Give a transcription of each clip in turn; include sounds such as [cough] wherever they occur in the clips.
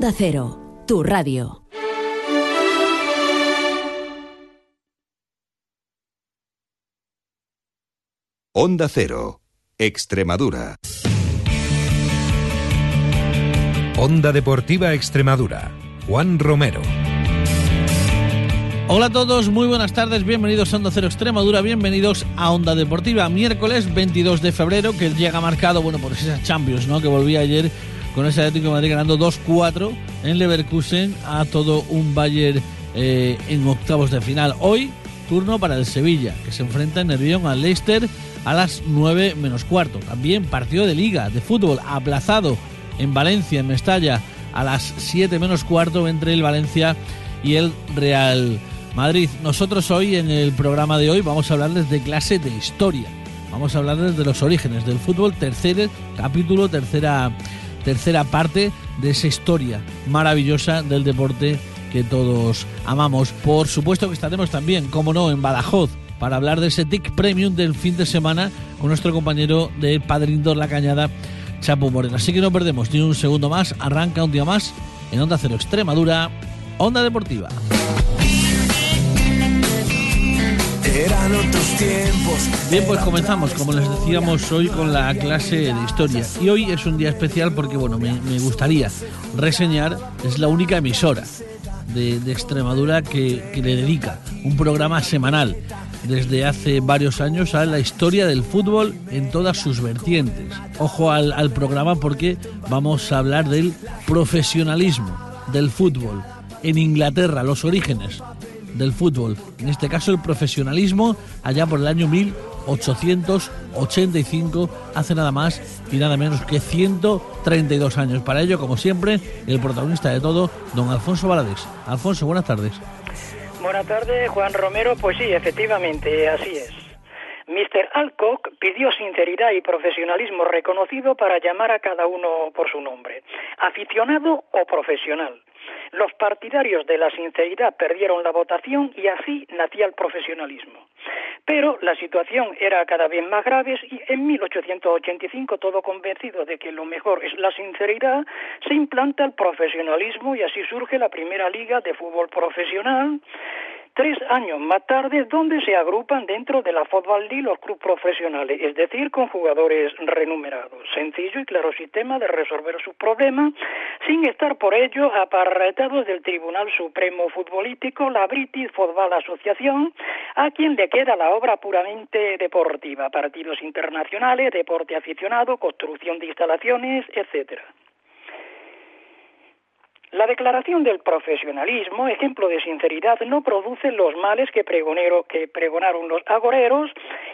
Da Cero, tu radio. Onda Cero, Extremadura. Onda Deportiva Extremadura. Juan Romero. Hola a todos, muy buenas tardes, bienvenidos a Onda Cero Extremadura, bienvenidos a Onda Deportiva, miércoles 22 de febrero, que llega marcado, bueno, por esas Champions, ¿no? Que volvía ayer con ese Atlético de Madrid ganando 2-4 en Leverkusen a todo un Bayern eh, en octavos de final. Hoy, turno para el Sevilla, que se enfrenta en Nervión al Leicester a las 9 menos cuarto. También partido de liga de fútbol aplazado en Valencia, en Mestalla, a las 7 menos cuarto entre el Valencia y el Real Madrid. Nosotros hoy en el programa de hoy vamos a hablarles de clase de historia. Vamos a hablarles de los orígenes del fútbol, tercer capítulo, tercera, tercera parte de esa historia maravillosa del deporte que todos amamos. Por supuesto que estaremos también, como no, en Badajoz para hablar de ese TIC Premium del fin de semana con nuestro compañero de Padrindor La Cañada, Chapo Moreno. Así que no perdemos ni un segundo más, arranca un día más en Onda Cero Extremadura, Onda Deportiva. Bien, pues comenzamos, como les decíamos hoy, con la clase de historia. Y hoy es un día especial porque, bueno, me, gustaría reseñar, es la única emisora de, Extremadura que, le dedica un programa semanal desde hace varios años a la historia del fútbol en todas sus vertientes. Ojo al programa porque vamos a hablar del profesionalismo del fútbol en Inglaterra, los orígenes del fútbol, en este caso el profesionalismo, allá por el año 1885, hace nada más y nada menos que 132 años. Para ello, como siempre, el protagonista de todo, don Alfonso Valadez. Alfonso, buenas tardes. Buenas tardes, Juan Romero. Pues sí, efectivamente, así es. Mr. Alcock pidió sinceridad y profesionalismo reconocido para llamar a cada uno por su nombre, aficionado o profesional. Los partidarios de la sinceridad perdieron la votación y así nacía el profesionalismo. Pero la situación era cada vez más grave y en 1885, todo convencido de que lo mejor es la sinceridad, se implanta el profesionalismo y así surge la primera liga de fútbol profesional tres años más tarde, donde se agrupan dentro de la Football League los clubes profesionales, es decir, con jugadores renumerados. Sencillo y claro sistema de resolver sus problemas, sin estar por ello apartados del Tribunal Supremo Futbolístico, la British Football Association, a quien le queda la obra puramente deportiva, partidos internacionales, deporte aficionado, construcción de instalaciones, etcétera. La declaración del profesionalismo, ejemplo de sinceridad, no produce los males que, pregonero, que pregonaron los agoreros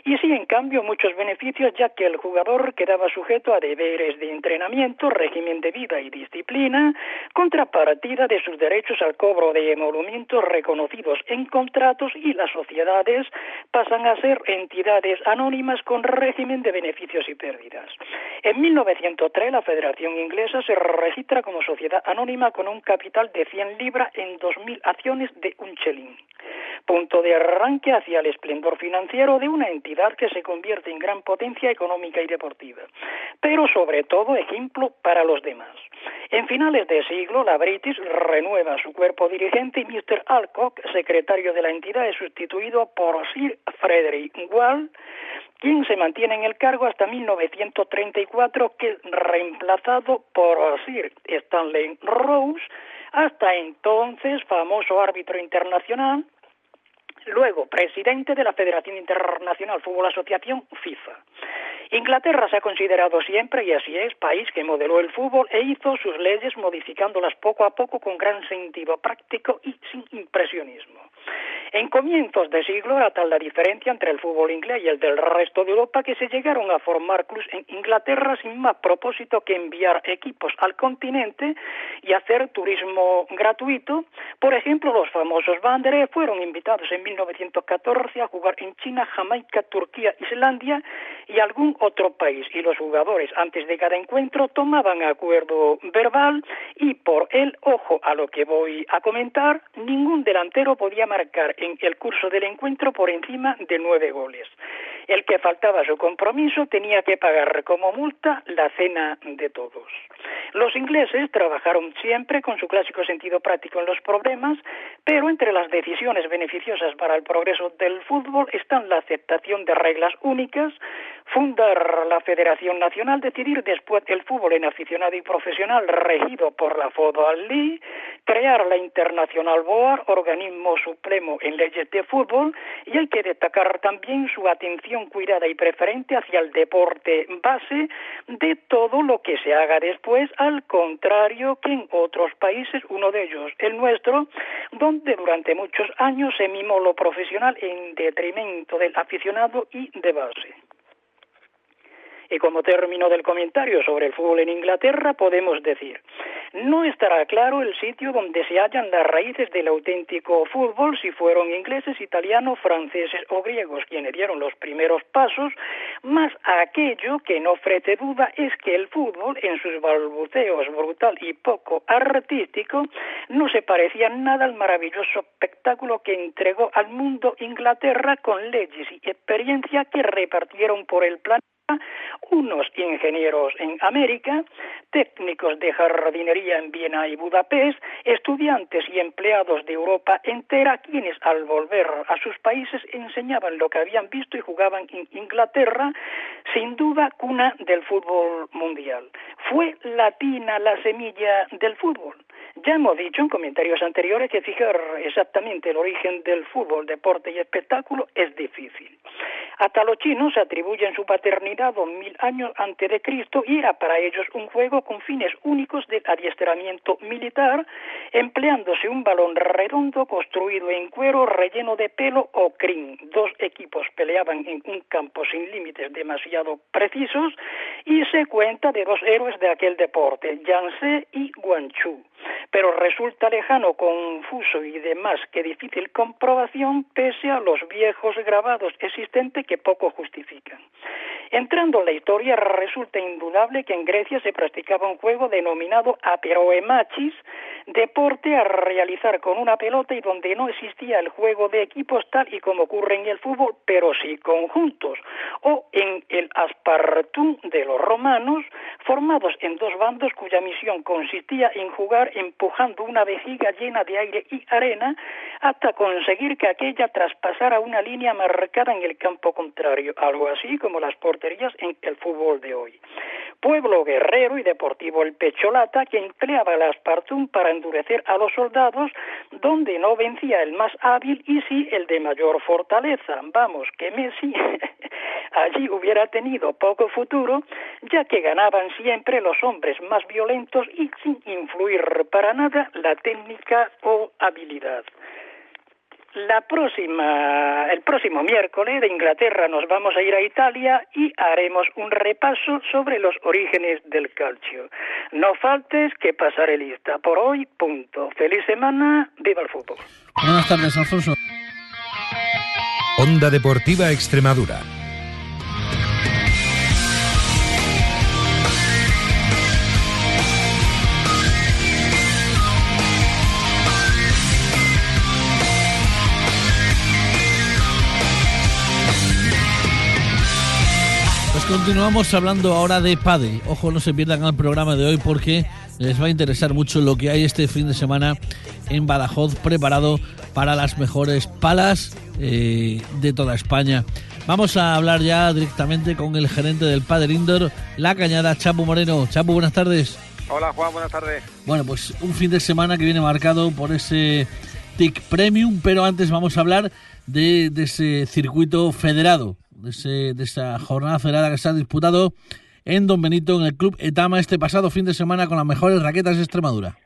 y sí, en cambio, muchos beneficios, ya que el jugador quedaba sujeto a deberes de entrenamiento, régimen de vida y disciplina, contrapartida de sus derechos al cobro de emolumentos reconocidos en contratos y las sociedades pasan a ser entidades anónimas con régimen de beneficios y pérdidas. En 1903, la Federación Inglesa se registra como sociedad anónima con un capital de 100 libras en 2.000 acciones de un chelín. Punto de arranque hacia el esplendor financiero de una entidad que se convierte en gran potencia económica y deportiva, pero sobre todo ejemplo para los demás. En finales de siglo, la British renueva su cuerpo dirigente y Mr. Alcock, secretario de la entidad, es sustituido por Sir Frederick Wall, quien se mantiene en el cargo hasta 1934, que es reemplazado por Sir Stanley Rose, hasta entonces famoso árbitro internacional, luego presidente de la Federación Internacional Fútbol Asociación FIFA. Inglaterra se ha considerado siempre, y así es, país que modeló el fútbol e hizo sus leyes modificándolas poco a poco con gran sentido práctico y sin impresionismo. En comienzos de siglo era tal la diferencia entre el fútbol inglés y el del resto de Europa que se llegaron a formar clubes en Inglaterra sin más propósito que enviar equipos al continente y hacer turismo gratuito. Por ejemplo, los famosos Wanderers fueron invitados en 1914 a jugar en China, Jamaica, Turquía, Islandia y algún otro país. Y los jugadores antes de cada encuentro tomaban acuerdo verbal y por el ojo a lo que voy a comentar, ningún delantero podía marcar en el curso del encuentro por encima de nueve goles. El que faltaba su compromiso tenía que pagar como multa la cena de todos. Los ingleses trabajaron siempre con su clásico sentido práctico en los problemas, pero entre las decisiones beneficiosas para el progreso del fútbol están la aceptación de reglas únicas, fundar la Federación Nacional, decidir después el fútbol en aficionado y profesional regido por la League, crear la Internacional Board, organismo supremo en leyes de fútbol, y hay que destacar también su atención cuidada y preferente hacia el deporte base de todo lo que se haga después, al contrario que en otros países, uno de ellos el nuestro, donde durante muchos años se mimó lo profesional en detrimento del aficionado y de base. Y como término del comentario sobre el fútbol en Inglaterra, podemos decir, no estará claro el sitio donde se hallan las raíces del auténtico fútbol, si fueron ingleses, italianos, franceses o griegos quienes dieron los primeros pasos, más aquello que no ofrece duda es que el fútbol, en sus balbuceos brutal y poco artístico, no se parecía nada al maravilloso espectáculo que entregó al mundo Inglaterra con leyes y experiencia que repartieron por el planeta unos ingenieros en América, técnicos de jardinería en Viena y Budapest, estudiantes y empleados de Europa entera, quienes al volver a sus países enseñaban lo que habían visto y jugaban en Inglaterra, sin duda cuna del fútbol mundial. Fue latina la semilla del fútbol. Ya hemos dicho en comentarios anteriores que fijar exactamente el origen del fútbol, deporte y espectáculo es difícil. Hasta los chinos atribuyen su paternidad dos mil años antes de Cristo y era para ellos un juego con fines únicos de adiestramiento militar, empleándose un balón redondo construido en cuero relleno de pelo o crin. Dos equipos peleaban en un campo sin límites demasiado precisos y se cuenta de dos héroes de aquel deporte, Yangtze y Guangzhou pero resulta lejano, confuso y demás que difícil comprobación pese a los viejos grabados existentes que poco justifican. Entrando en la historia, resulta indudable que en Grecia se practicaba un juego denominado aperoemachis, deporte a realizar con una pelota y donde no existía el juego de equipos tal y como ocurre en el fútbol, pero sí conjuntos, o en el aspartum de los romanos, formados en dos bandos cuya misión consistía en jugar empujando una vejiga llena de aire y arena hasta conseguir que aquella traspasara una línea marcada en el campo contrario, algo así como las porterías en el fútbol de hoy. Pueblo guerrero y deportivo el Pecholata que empleaba el aspartum para endurecer a los soldados donde no vencía el más hábil y sí el de mayor fortaleza. Vamos, que Messi [laughs] allí hubiera tenido poco futuro, ya que ganaban siempre los hombres más violentos y sin influir para nada la técnica o habilidad. La próxima, el próximo miércoles de Inglaterra nos vamos a ir a Italia y haremos un repaso sobre los orígenes del calcio. No faltes que pasaré lista. Por hoy, punto. Feliz semana, viva el fútbol. Buenas tardes, Alfonso. Onda Deportiva Extremadura. Continuamos hablando ahora de pádel. Ojo, no se pierdan el programa de hoy porque les va a interesar mucho lo que hay este fin de semana en Badajoz preparado para las mejores palas eh, de toda España. Vamos a hablar ya directamente con el gerente del Padel Indoor, La Cañada, Chapu Moreno. Chapu, buenas tardes. Hola Juan, buenas tardes. Bueno, pues un fin de semana que viene marcado por ese TIC Premium, pero antes vamos a hablar de, de ese circuito federado, de, ese, de esa jornada federada que se ha disputado en Don Benito, en el Club Etama, este pasado fin de semana con las mejores raquetas de Extremadura.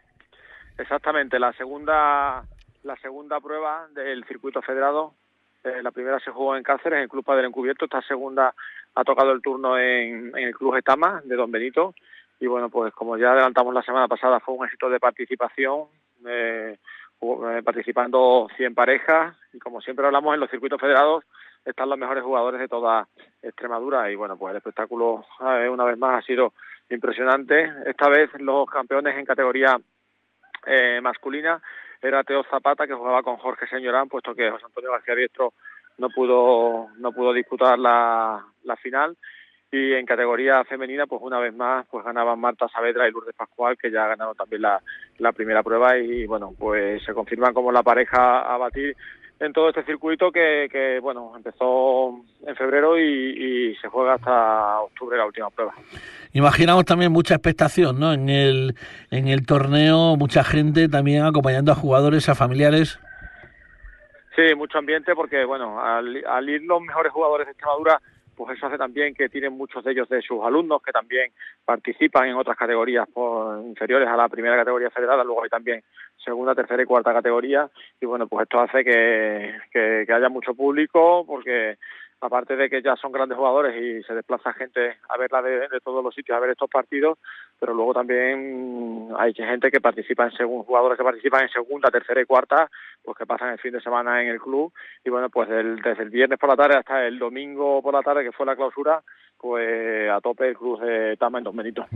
Exactamente, la segunda la segunda prueba del circuito federado. Eh, la primera se jugó en Cáceres, en el Club Padre Encubierto. Esta segunda ha tocado el turno en, el Club Etama de Don Benito. Y bueno, pues como ya adelantamos la semana pasada, fue un éxito de participación. Eh, participando 100 parejas y como siempre hablamos en los circuitos federados están los mejores jugadores de toda Extremadura y bueno, pues el espectáculo eh, una vez más ha sido impresionante. Esta vez los campeones en categoría eh, masculina era Teo Zapata que jugaba con Jorge Señorán, puesto que José Antonio García Diestro no pudo no pudo disputar la final y en categoría femenina pues una vez más pues ganaban Marta Saavedra y Lourdes Pascual que ya ganaron también la, la primera prueba y bueno pues se confirman como la pareja a batir en todo este circuito que, que bueno empezó en febrero y, y, se juega hasta octubre la última prueba. Imaginamos también mucha expectación, ¿no? En el en el torneo mucha gente también acompañando a jugadores, a familiares. Sí, mucho ambiente porque bueno al, al ir los mejores jugadores de Extremadura pues eso hace también que tienen muchos de ellos de sus alumnos que también participan en otras categorías por, inferiores a la primera categoría federada, luego hay también segunda, tercera y cuarta categoría y bueno, pues esto hace que, que, que haya mucho público porque aparte de que ya son grandes jugadores y se desplaza gente a verla de, todos los sitios, a ver estos partidos, pero luego también hay gente que participa en según jugadores que participan en segunda, tercera y cuarta, pues que pasan el fin de semana en el club. Y bueno, pues del, desde el viernes por la tarde hasta el domingo por la tarde, que fue la clausura, pues a tope el club de Tama en Dos Meritos.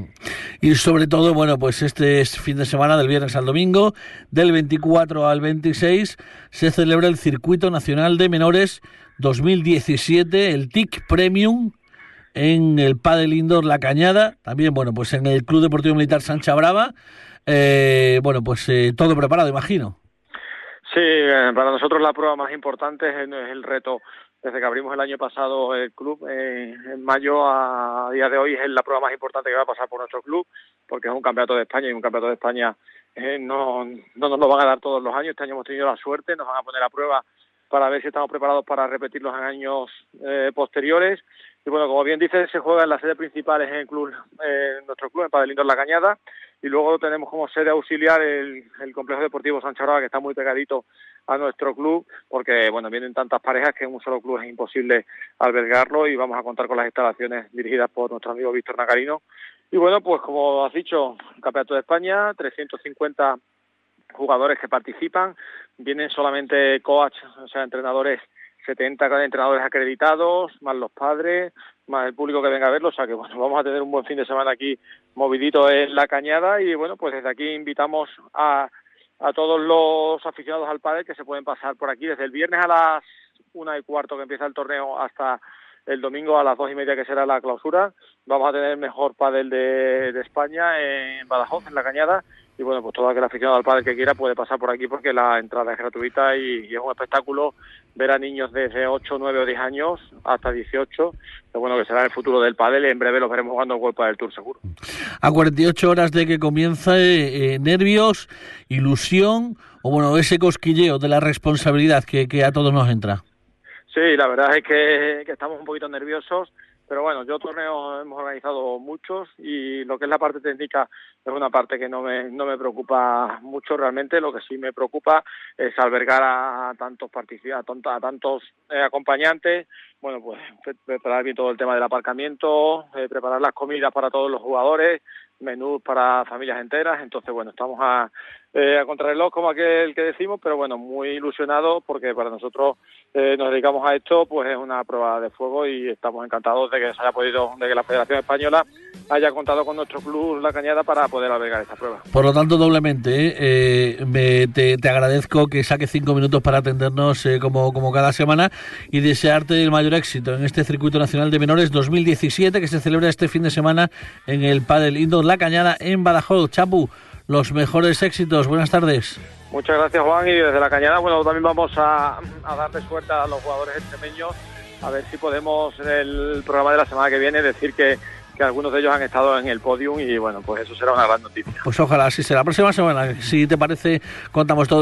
Y sobre todo, bueno, pues este fin de semana, del viernes al domingo, del 24 al 26, se celebra el Circuito Nacional de Menores 2017, el TIC Premium en el Padel Indoor La Cañada, también, bueno, pues en el Club Deportivo Militar Sancha Brava, eh, bueno, pues eh, todo preparado, imagino. Sí, eh, para nosotros la prueba más importante es es el reto desde que abrimos el año pasado el club eh, en mayo a día de hoy es la prueba más importante que va a pasar por nuestro club porque es un campeonato de España y un campeonato de España eh, no, no nos lo van a dar todos los años. Este año hemos tenido la suerte nos van a poner a prueba para ver si estamos preparados para repetirlos en años eh, posteriores. Y bueno como bien dice se juega en la sede principal en el club eh, nuestro club en Padelindor La Cañada y luego tenemos como sede auxiliar el, complejo deportivo Sancha Brava que está muy pegadito a nuestro club porque bueno vienen tantas parejas que en un solo club es imposible albergarlo y vamos a contar con las instalaciones dirigidas por nuestro amigo Víctor Nacarino y bueno pues como has dicho campeonato de España 350 jugadores que participan vienen solamente coach o sea entrenadores 70 entrenadores acreditados, más los padres, más el público que venga a verlo, o sea que bueno, [laughs] vamos a tener un buen fin de semana aquí movidito en la cañada y bueno, pues desde aquí invitamos a, a todos los aficionados al pádel que se pueden pasar por aquí desde el viernes a las una y cuarto que empieza el torneo hasta el domingo a las dos y media que será la clausura. Vamos a tener el mejor pádel de, España en Badajoz, en la Cañada, y bueno, pues todo aquel aficionado al pádel que quiera puede pasar por aquí porque la entrada es gratuita y, es un espectáculo ver a niños desde 8, 9 o 10 años hasta 18, que bueno, que será el futuro del pádel en breve los veremos jugando World del Tour seguro. A 48 horas de que comience, eh, nervios, ilusión o bueno, ese cosquilleo de la responsabilidad que a todos nos entra. Sí, la verdad es que, estamos un poquito nerviosos, pero bueno, yo torneos hemos organizado muchos y lo que es la parte técnica es una parte que no me, no me preocupa mucho realmente. Lo que sí me preocupa es albergar a tantos participantes, a, tantos eh, acompañantes. Bueno, pues preparar bien todo el tema del aparcamiento, eh, preparar las comidas para todos los jugadores, menús para familias enteras. Entonces, bueno, estamos a, eh, a contrarreloj como aquel que decimos, pero bueno, muy ilusionados porque para nosotros eh, nos dedicamos a esto, pues es una prueba de fuego y estamos encantados de que se haya podido, de que la Federación Española haya contado con nuestro club La Cañada para poder albergar esta prueba. Por lo tanto, doblemente, eh, me, te, te, agradezco que saques cinco minutos para atendernos eh, como, como cada semana y desearte el mayor éxito en este Circuito Nacional de Menores 2017 que se celebra este fin de semana en el Padel Indoor La Cañada en Badajoz. Chapu, los mejores éxitos. Buenas tardes. Muchas gracias, Juan. Y desde La Cañada, bueno, también vamos a, a darle suerte a los jugadores extremeños a ver si podemos en el programa de la semana que viene decir que que algunos de ellos han estado en el podium y bueno, pues eso será una gran noticia. Pues ojalá así será. La próxima semana, si te parece, contamos todo.